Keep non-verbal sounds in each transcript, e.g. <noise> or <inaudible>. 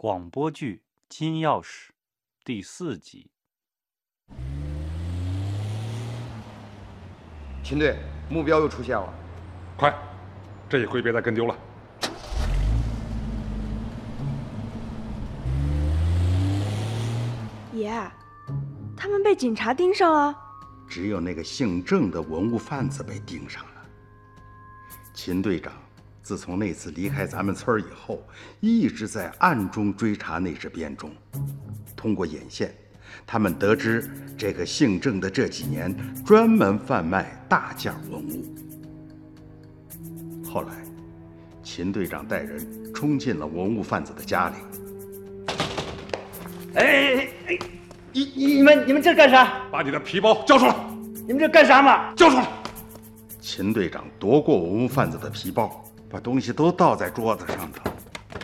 广播剧《金钥匙》第四集。秦队，目标又出现了，快，这一回别再跟丢了。爷，他们被警察盯上了。只有那个姓郑的文物贩子被盯上了。秦队长自从那次离开咱们村以后，一直在暗中追查那只编钟。通过眼线，他们得知这个姓郑的这几年专门贩卖大件文物。后来，秦队长带人冲进了文物贩子的家里。哎哎哎！你你们你们这干啥？把你的皮包交出来！你们这干啥嘛？交出来！秦队长夺过文物贩子的皮包，把东西都倒在桌子上头，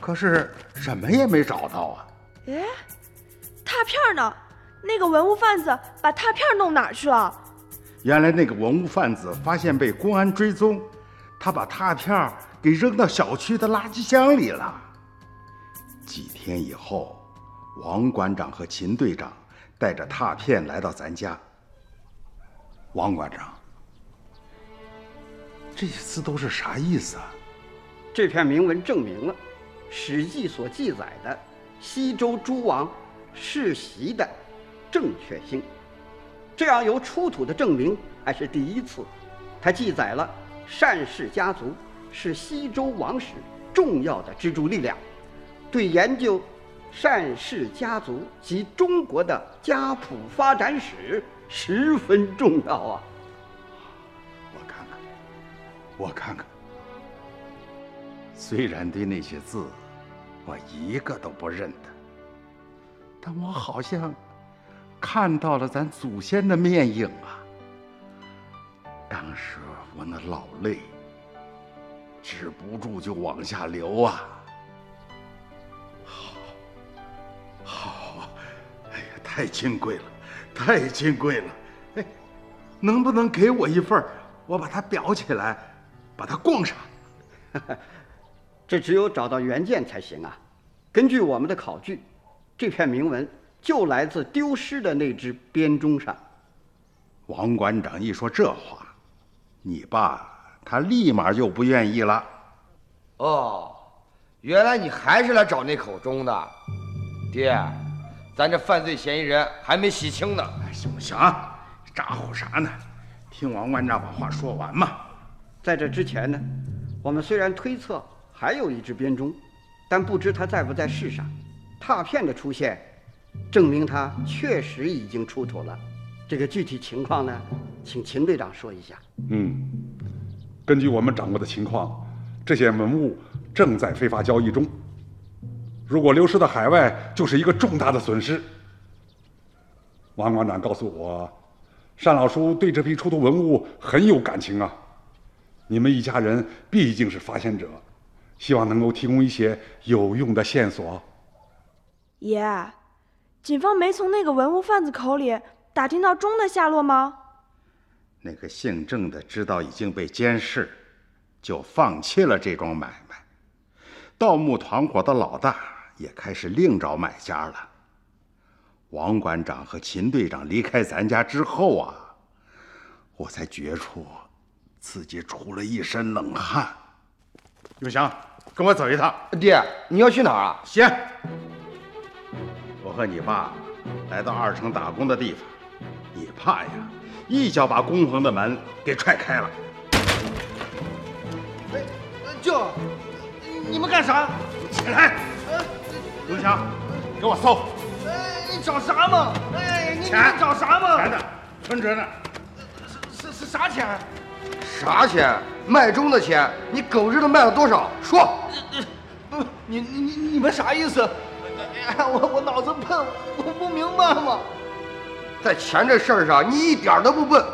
可是什么也没找到啊！哎，拓片呢？那个文物贩子把拓片弄哪儿去了？原来那个文物贩子发现被公安追踪，他把拓片给扔到小区的垃圾箱里了。几天以后，王馆长和秦队长带着拓片来到咱家。王馆长。这些字都是啥意思啊？这篇铭文证明了《史记》所记载的西周诸王世袭的正确性。这样由出土的证明还是第一次。它记载了单氏家族是西周王室重要的支柱力量，对研究单氏家族及中国的家谱发展史十分重要啊。我看看我看看，虽然对那些字我一个都不认得，但我好像看到了咱祖先的面影啊！当时我那老泪止不住就往下流啊！好，好，哎呀，太金贵了，太金贵了！哎，能不能给我一份我把它裱起来？把它供上，这只有找到原件才行啊！根据我们的考据，这篇铭文就来自丢失的那只编钟上。王馆长一说这话，你爸他立马就不愿意了。哦，原来你还是来找那口钟的，爹，咱这犯罪嫌疑人还没洗清呢。行不行？咋呼啥呢？听王馆长把话说完嘛。在这之前呢，我们虽然推测还有一只编钟，但不知它在不在世上。拓片的出现，证明它确实已经出土了。这个具体情况呢，请秦队长说一下。嗯，根据我们掌握的情况，这些文物正在非法交易中。如果流失到海外，就是一个重大的损失。王馆长告诉我，单老叔对这批出土文物很有感情啊。你们一家人毕竟是发现者，希望能够提供一些有用的线索。爷，警方没从那个文物贩子口里打听到钟的下落吗？那个姓郑的知道已经被监视，就放弃了这桩买卖。盗墓团伙的老大也开始另找买家了。王馆长和秦队长离开咱家之后啊，我才觉出。自己出了一身冷汗。永祥，跟我走一趟。爹，你要去哪儿啊？行。我和你爸来到二城打工的地方，你爸呀，一脚把工棚的门给踹开了。哎，舅，你们干啥？起来。永祥，给我搜。哎，你找啥嘛？哎，你你找啥嘛？钱呢？存折呢？是是是啥钱？啥钱？卖钟的钱？你狗日的卖了多少？说！不，你你你你们啥意思？我我脑子笨，我不明白吗。在钱这事儿上，你一点都不笨。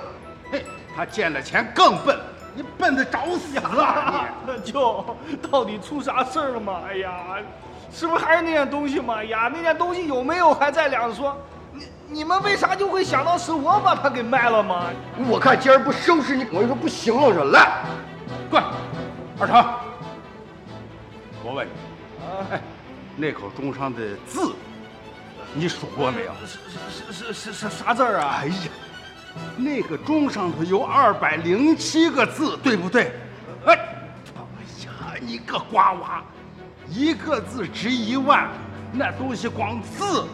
嘿，他见了钱更笨，你笨的找死啊！<laughs> 你舅，到底出啥事儿了吗？哎呀，是不是还是那件东西嘛？呀，那件东西有没有还在两说。你们为啥就会想到是我把它给卖了吗？我看今儿不收拾你，我就说不行了。说来，过来，二成，我问你，哎，那口钟上的字，你数过没有？是是是是啥字儿啊？哎呀，那个钟上头有二百零七个字，对不对？哎，哎呀，你个瓜娃，一个字值一万，那东西光字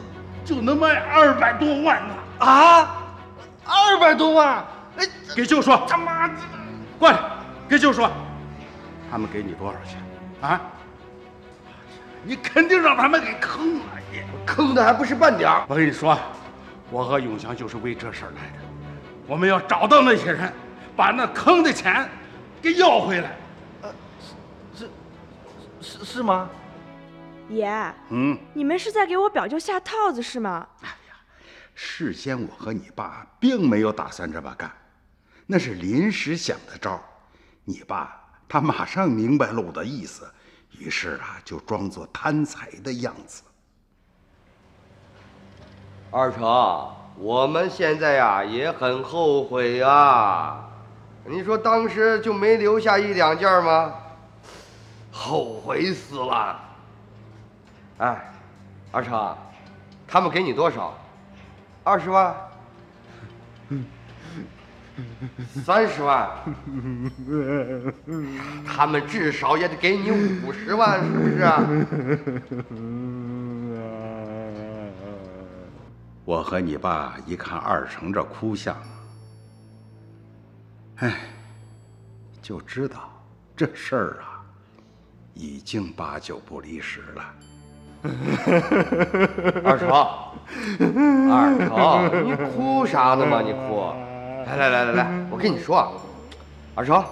就能卖二百多万呢！啊，二百多万！哎，给舅说，他妈的！过来，给舅说，他们给你多少钱？啊？你肯定让他们给坑了！你坑的还不是半点儿。我跟你说，我和永祥就是为这事儿来的。我们要找到那些人，把那坑的钱给要回来。呃，是是是吗？爷，嗯，你们是在给我表舅下套子是吗？哎呀事先我和你爸并没有打算这么干，那是临时想的招。你爸他马上明白了我的意思，于是啊，就装作贪财的样子。二成，我们现在呀也很后悔啊。你说当时就没留下一两件吗？后悔死了。哎，二成，他们给你多少？二十万？三十万？他们至少也得给你五十万，是不是啊？<laughs> 我和你爸一看二成这哭相，哎，就知道这事儿啊，已经八九不离十了。<laughs> 二成，二成，你哭啥呢嘛？你哭！来来来来来，我跟你说啊，二成，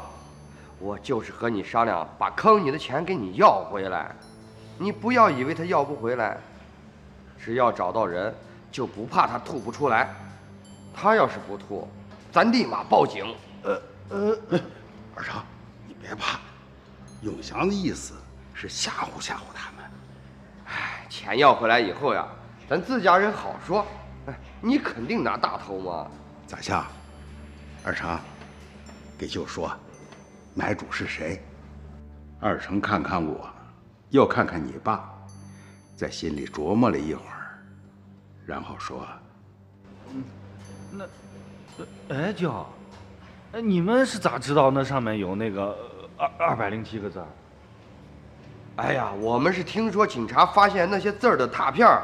我就是和你商量，把坑你的钱给你要回来。你不要以为他要不回来，只要找到人，就不怕他吐不出来。他要是不吐，咱立马报警。呃呃，二成，你别怕，永祥的意思是吓唬吓唬他。哎，钱要回来以后呀，咱自家人好说。哎，你肯定拿大头嘛。咋下？二成，给舅说，买主是谁？二成看看我，又看看你爸，在心里琢磨了一会儿，然后说嗯，那哎，舅，哎，你们是咋知道那上面有那个二二百零七个字儿？哎呀，我们是听说警察发现那些字儿的拓片儿，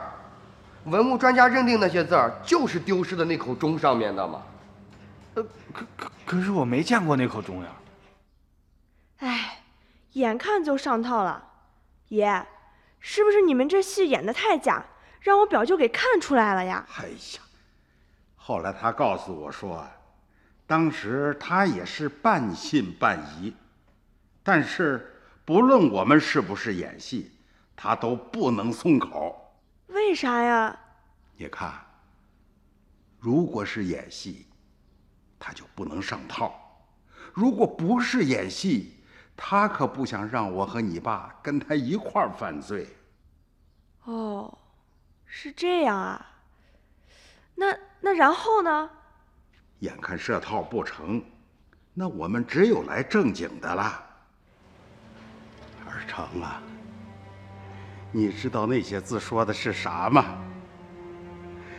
文物专家认定那些字儿就是丢失的那口钟上面的嘛。呃可可可是我没见过那口钟呀。哎，眼看就上套了，爷，是不是你们这戏演的太假，让我表舅给看出来了呀？哎呀，后来他告诉我说，当时他也是半信半疑，但是不论我们是不是演戏，他都不能松口。为啥呀？你看，如果是演戏，他就不能上套；如果不是演戏，他可不想让我和你爸跟他一块儿犯罪。哦，是这样啊。那那然后呢？眼看设套不成，那我们只有来正经的了。二成啊，你知道那些字说的是啥吗？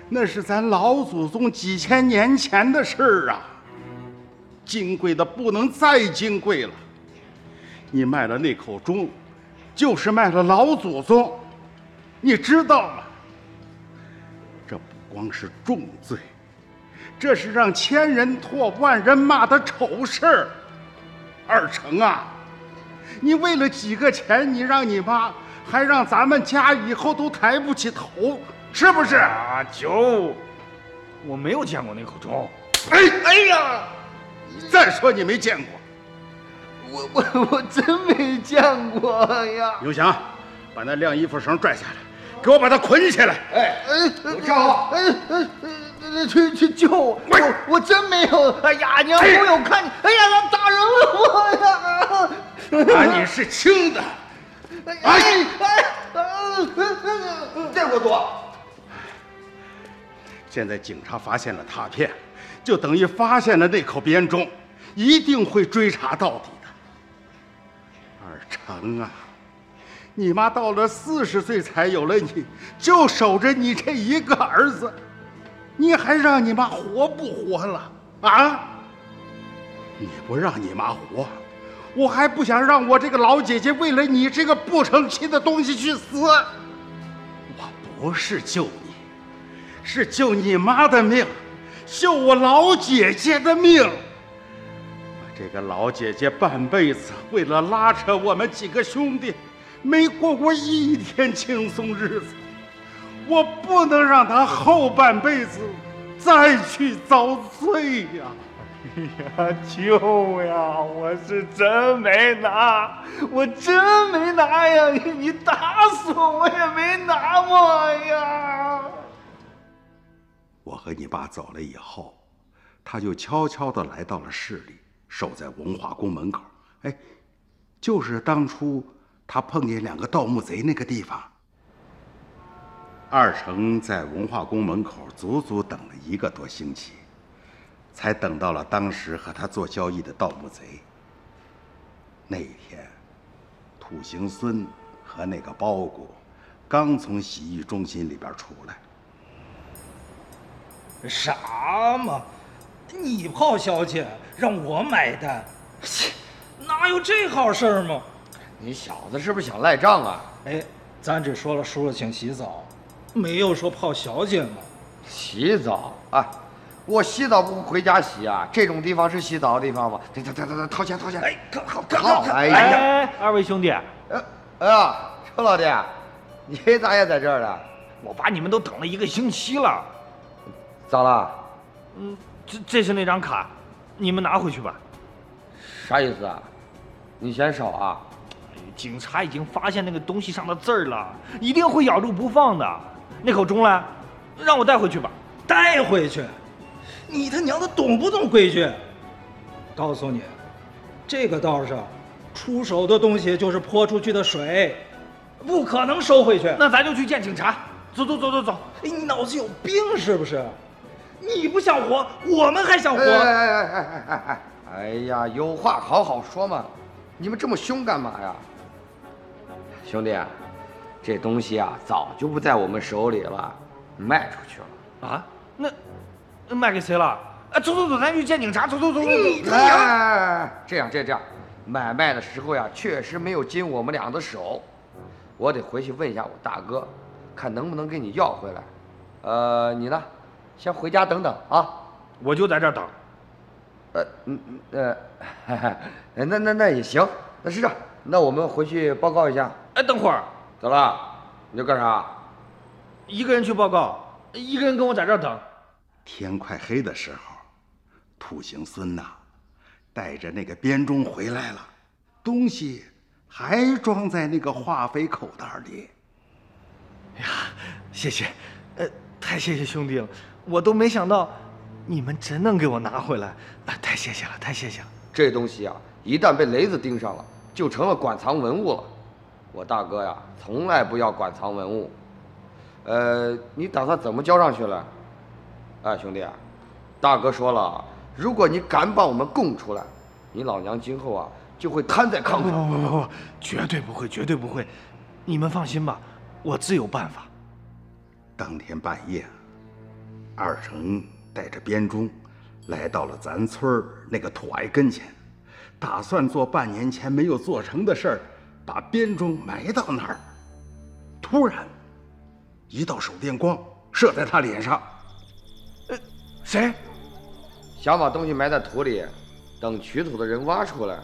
那是咱老祖宗几千年前的事儿啊，金贵的不能再金贵了。你卖了那口钟，就是卖了老祖宗，你知道吗？这不光是重罪，这是让千人唾、万人骂的丑事儿。二成啊，你为了几个钱，你让你妈，还让咱们家以后都抬不起头，是不是？啊，九，我没有见过那口钟。哎哎呀，你再说你没见过。我我我真没见过呀！刘翔，把那晾衣服绳拽下来，给我把它捆起来。哎哎，我站好！哎哎哎，去去救我！我我真没有！哎呀，娘，我有看你！哎呀，他打人了我呀！啊，你是轻的。哎哎哎！再给我躲！现在警察发现了拓片，就等于发现了那口编钟，一定会追查到底的。二成啊，你妈到了四十岁才有了你，就守着你这一个儿子，你还让你妈活不活了啊？你不让你妈活，我还不想让我这个老姐姐为了你这个不成器的东西去死。我不是救你，是救你妈的命，救我老姐姐的命。我这个老姐姐半辈子为了拉扯我们几个兄弟。没过过一天轻松日子，我不能让她后半辈子再去遭罪呀！哎呀，舅呀，我是真没拿，我真没拿呀！你打死我，我也没拿我呀！我和你爸走了以后，他就悄悄的来到了市里，守在文化宫门口。哎，就是当初。他碰见两个盗墓贼那个地方，二成在文化宫门口足足等了一个多星期，才等到了当时和他做交易的盗墓贼。那一天，土行孙和那个包谷刚从洗浴中心里边出来。啥嘛？你泡小姐让我买单？切，哪有这好事儿嘛？你小子是不是想赖账啊？哎，咱只说了叔叔请洗澡，没有说泡小姐嘛。洗澡啊？我洗澡不回家洗啊？这种地方是洗澡的地方吗？得得得得得，掏钱掏钱！哎，掏掏掏！哎呀，二位兄弟，呃，哎呀，程老弟，你咋也在这儿呢？我把你们都等了一个星期了。咋了？嗯，这这是那张卡，你们拿回去吧。啥意思啊？你嫌少啊？警察已经发现那个东西上的字儿了，一定会咬住不放的。那口钟呢？让我带回去吧。带回去？你他娘的懂不懂规矩？告诉你，这个道上出手的东西就是泼出去的水，不可能收回去。那咱就去见警察。走走走走走。哎，你脑子有病是不是？你不想活，我们还想活。哎哎哎哎哎哎！哎呀，有话好好说嘛，你们这么凶干嘛呀？兄弟，这东西啊，早就不在我们手里了，卖出去了啊？那那卖给谁了？哎，走走走，咱去见警察。走走走走走。哎，这样这样这样，买卖的时候呀，确实没有经我们俩的手，我得回去问一下我大哥，看能不能给你要回来。呃，你呢，先回家等等啊。我就在这等。呃 <laughs> 嗯呃，那那那也行，那是这，那我们回去报告一下。哎，等会儿，咋了？你要干啥？一个人去报告，一个人跟我在这儿等。天快黑的时候，土行孙呐，带着那个编钟回来了，东西还装在那个化肥口袋里。哎呀，谢谢，呃，太谢谢兄弟了，我都没想到你们真能给我拿回来，啊，太谢谢了，太谢谢了。这东西啊，一旦被雷子盯上了，就成了馆藏文物了。我大哥呀，从来不要馆藏文物。呃，你打算怎么交上去了？哎，兄弟，大哥说了，如果你敢把我们供出来，你老娘今后啊就会瘫在炕上。不不不不，绝对不会，绝对不会。你们放心吧，我自有办法。当天半夜，二成带着编钟来到了咱村那个土矮跟前，打算做半年前没有做成的事儿。把编钟埋到那儿，突然，一道手电光射在他脸上。呃，谁？想把东西埋在土里，等取土的人挖出来。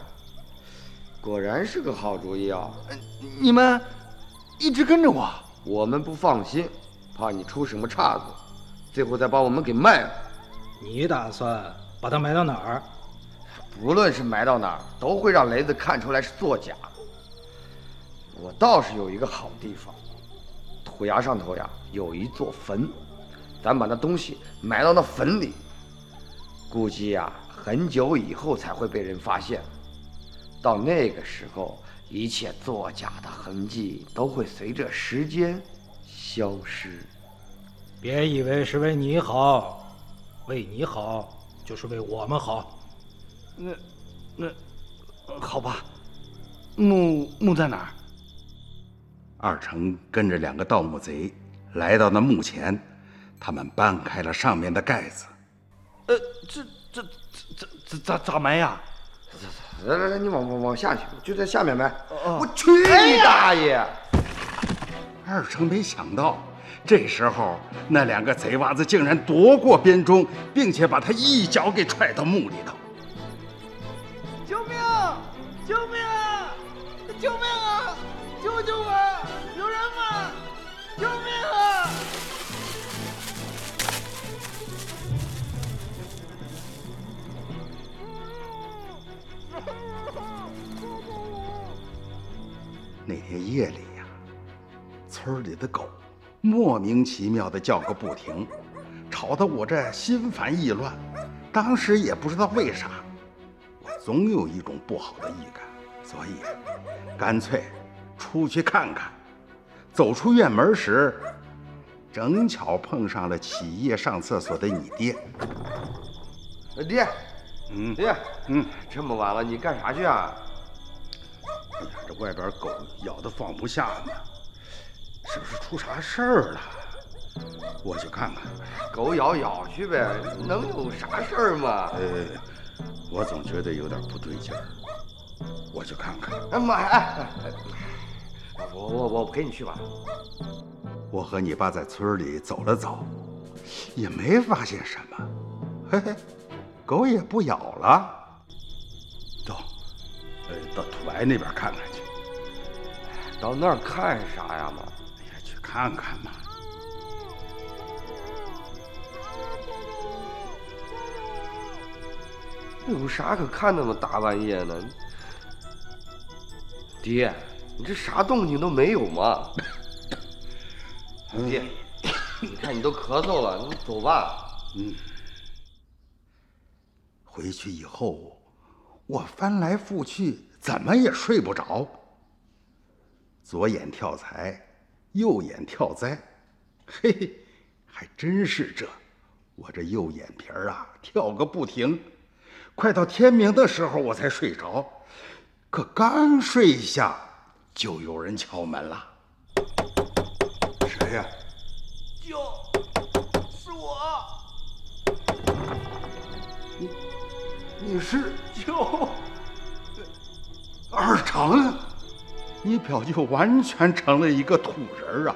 果然是个好主意啊！你们一直跟着我，我们不放心，怕你出什么岔子，最后再把我们给卖了。你打算把它埋到哪儿？不论是埋到哪儿，都会让雷子看出来是作假。我倒是有一个好地方，土崖上头呀有一座坟，咱把那东西埋到那坟里，估计呀很久以后才会被人发现。到那个时候，一切作假的痕迹都会随着时间消失。别以为是为你好，为你好就是为我们好。那，那，好吧。墓墓在哪儿？二成跟着两个盗墓贼来到那墓前，他们搬开了上面的盖子。呃，这这这这咋咋埋呀？来来来，你往往往下去，就在下面埋。哦我去你大爷！二成没想到，这时候那两个贼娃子竟然夺过编钟，并且把他一脚给踹到墓里头。夜里呀，村里的狗莫名其妙的叫个不停，吵得我这心烦意乱。当时也不知道为啥，我总有一种不好的预感，所以干脆出去看看。走出院门时，正巧碰上了起夜上厕所的你爹。爹，嗯爹，嗯，这么晚了，你干啥去啊？这外边狗咬得放不下呢，是不是出啥事儿了？我去看看。狗咬咬去呗，能有啥事儿吗？呃，我总觉得有点不对劲儿，我去看看。哎妈呀！我我我陪你去吧。我和你爸在村里走了走，也没发现什么，嘿嘿，狗也不咬了。走，呃，到土白那边看看去。到那儿看啥呀嘛？哎呀，去看看嘛。有啥可看的嘛大半夜的？爹，你这啥动静都没有嘛？爹，你看你都咳嗽了，你走吧。嗯。回去以后，我翻来覆去，怎么也睡不着。左眼跳财，右眼跳灾，嘿嘿，还真是这。我这右眼皮儿啊，跳个不停。快到天明的时候，我才睡着。可刚睡下，就有人敲门了。谁呀、救！是我！你你是救！二成，你表舅完全成了一个土人儿啊，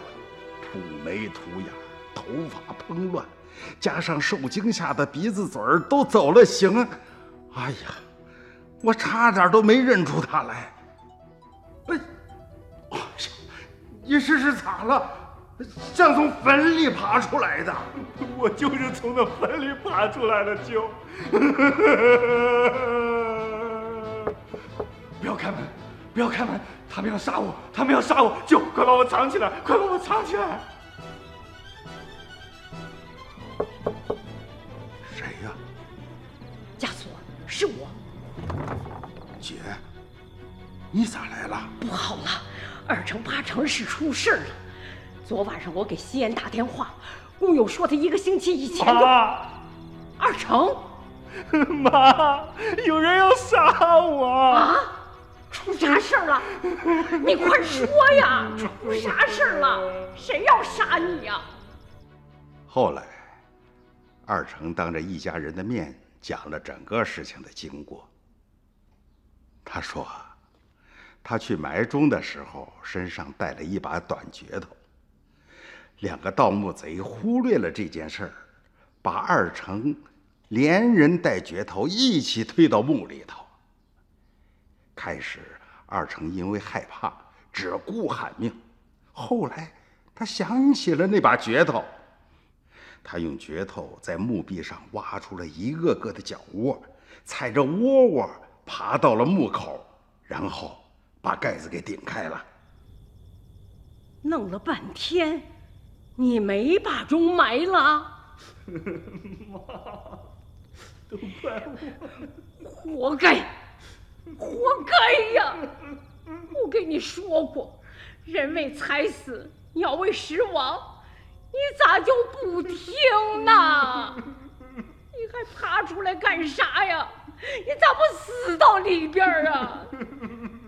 土眉土眼，头发蓬乱，加上受惊吓的鼻子嘴儿都走了形。哎呀，我差点都没认出他来。哎，哎呀，你这是咋了？像从坟里爬出来的。<laughs> 我就是从那坟里爬出来的，舅！<laughs> 不要开门，不要开门！他们要杀我，他们要杀我！救！快把我藏起来，快把我藏起来！谁呀？家锁是我，姐，你咋来了？不好了，二成八成是出事儿了。昨晚上我给西安打电话，工友说他一个星期以前就妈，二成 <laughs> 妈，有人要杀我！啊，出啥事儿了？你快说呀，出啥事儿了？谁要杀你呀？后来，二成当着一家人的面讲了整个事情的经过。他说，他去埋钟的时候身上带了一把短镢头。两个盗墓贼忽略了这件事儿，把二成连人带镢头一起推到墓里头。开始，二成因为害怕，只顾喊命。后来，他想起了那把镢头，他用镢头在墓壁上挖出了一个个的脚窝，踩着窝窝爬到了墓口，然后把盖子给顶开了。弄了半天，你没把钟埋了？<laughs> 都怪我！活该，活该呀！我跟你说过，人为财死，鸟为食亡，你咋就不听呢？你还爬出来干啥呀？你咋不死到里边儿啊？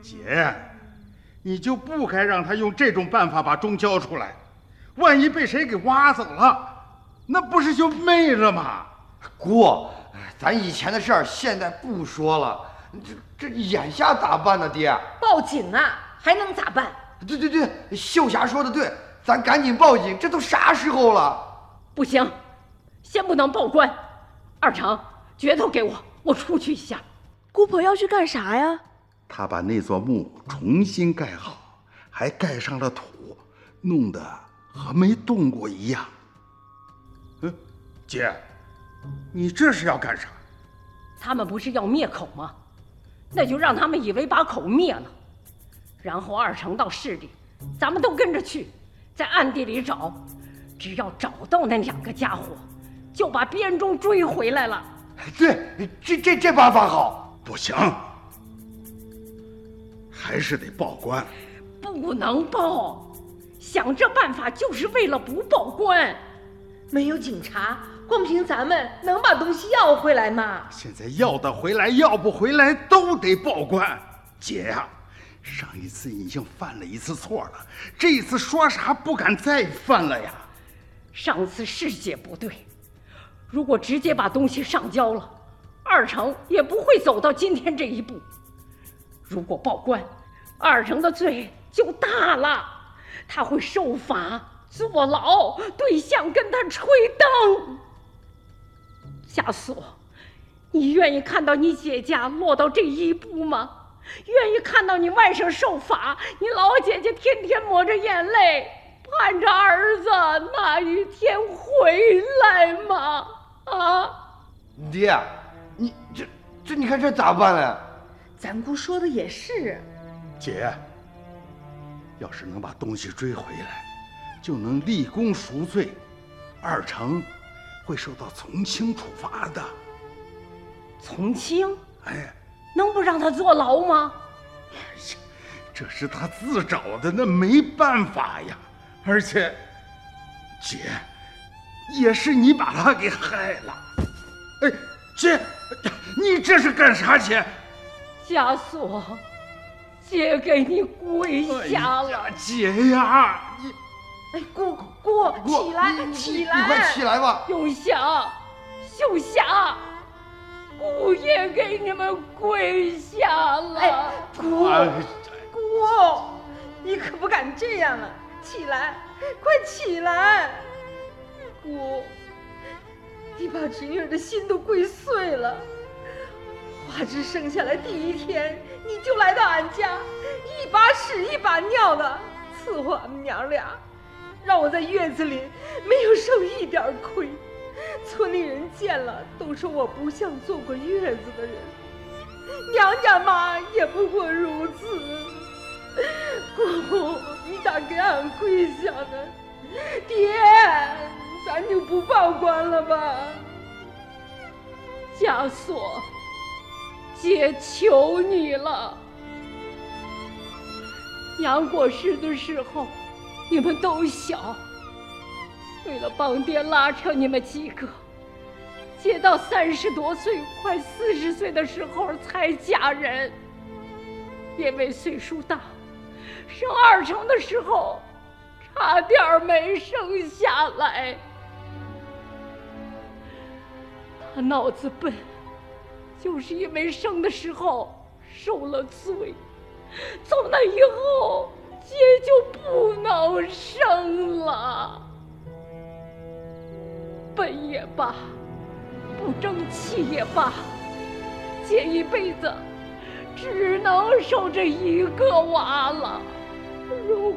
姐，你就不该让他用这种办法把钟交出来。万一被谁给挖走了，那不是就没了吗？姑，咱以前的事儿现在不说了，这这眼下咋办呢？爹，报警啊，还能咋办？对对对，秀霞说的对，咱赶紧报警，这都啥时候了？不行，先不能报官。二成，镢头给我，我出去一下。姑婆要去干啥呀？她把那座墓重新盖好，还盖上了土，弄得和没动过一样。嗯，姐，你这是要干啥？他们不是要灭口吗？那就让他们以为把口灭了，然后二成到市里，咱们都跟着去，在暗地里找，只要找到那两个家伙，就把编钟追回来了。对，这这这办法好。不行，还是得报官。不能报，想这办法就是为了不报官。没有警察，光凭咱们能把东西要回来吗？现在要得回来，要不回来都得报官。姐呀，上一次已经犯了一次错了，这一次说啥不敢再犯了呀。上次是姐不对，如果直接把东西上交了，二成也不会走到今天这一步。如果报官，二成的罪就大了，他会受罚。坐牢，对象跟他吹灯。枷锁，你愿意看到你姐家落到这一步吗？愿意看到你外甥受罚，你老姐姐天天抹着眼泪，盼着儿子那一天回来吗？啊，爹，你这这你看这咋办呢？咱姑说的也是，姐，要是能把东西追回来。就能立功赎罪，二成会受到从轻处罚的。从轻？哎，能不让他坐牢吗？哎呀，这是他自找的，那没办法呀。而且，姐，也是你把他给害了。哎，姐，你这是干啥？姐，枷锁，姐给你跪下了。姐呀，你。哎，姑姑，起来，起来！你快起来吧！永祥、秀霞，姑爷给你们跪下了。哎，姑，姑，你可不敢这样啊！起来，快起来！姑，你把侄女的心都跪碎了。花枝生下来第一天，你就来到俺家，一把屎一把尿的伺候俺们娘俩。让我在月子里没有受一点亏，村里人见了都说我不像坐过月子的人，娘家妈也不过如此。姑，你咋给俺跪下呢？爹，咱就不报官了吧？枷锁，姐求你了。娘过世的时候。你们都小，为了帮爹拉扯你们几个，姐到三十多岁、快四十岁的时候才嫁人。因为岁数大，生二成的时候差点没生下来。他脑子笨，就是因为生的时候受了罪，从那以后。姐就不能生了，笨也罢，不争气也罢，姐一辈子只能守这一个娃了。如果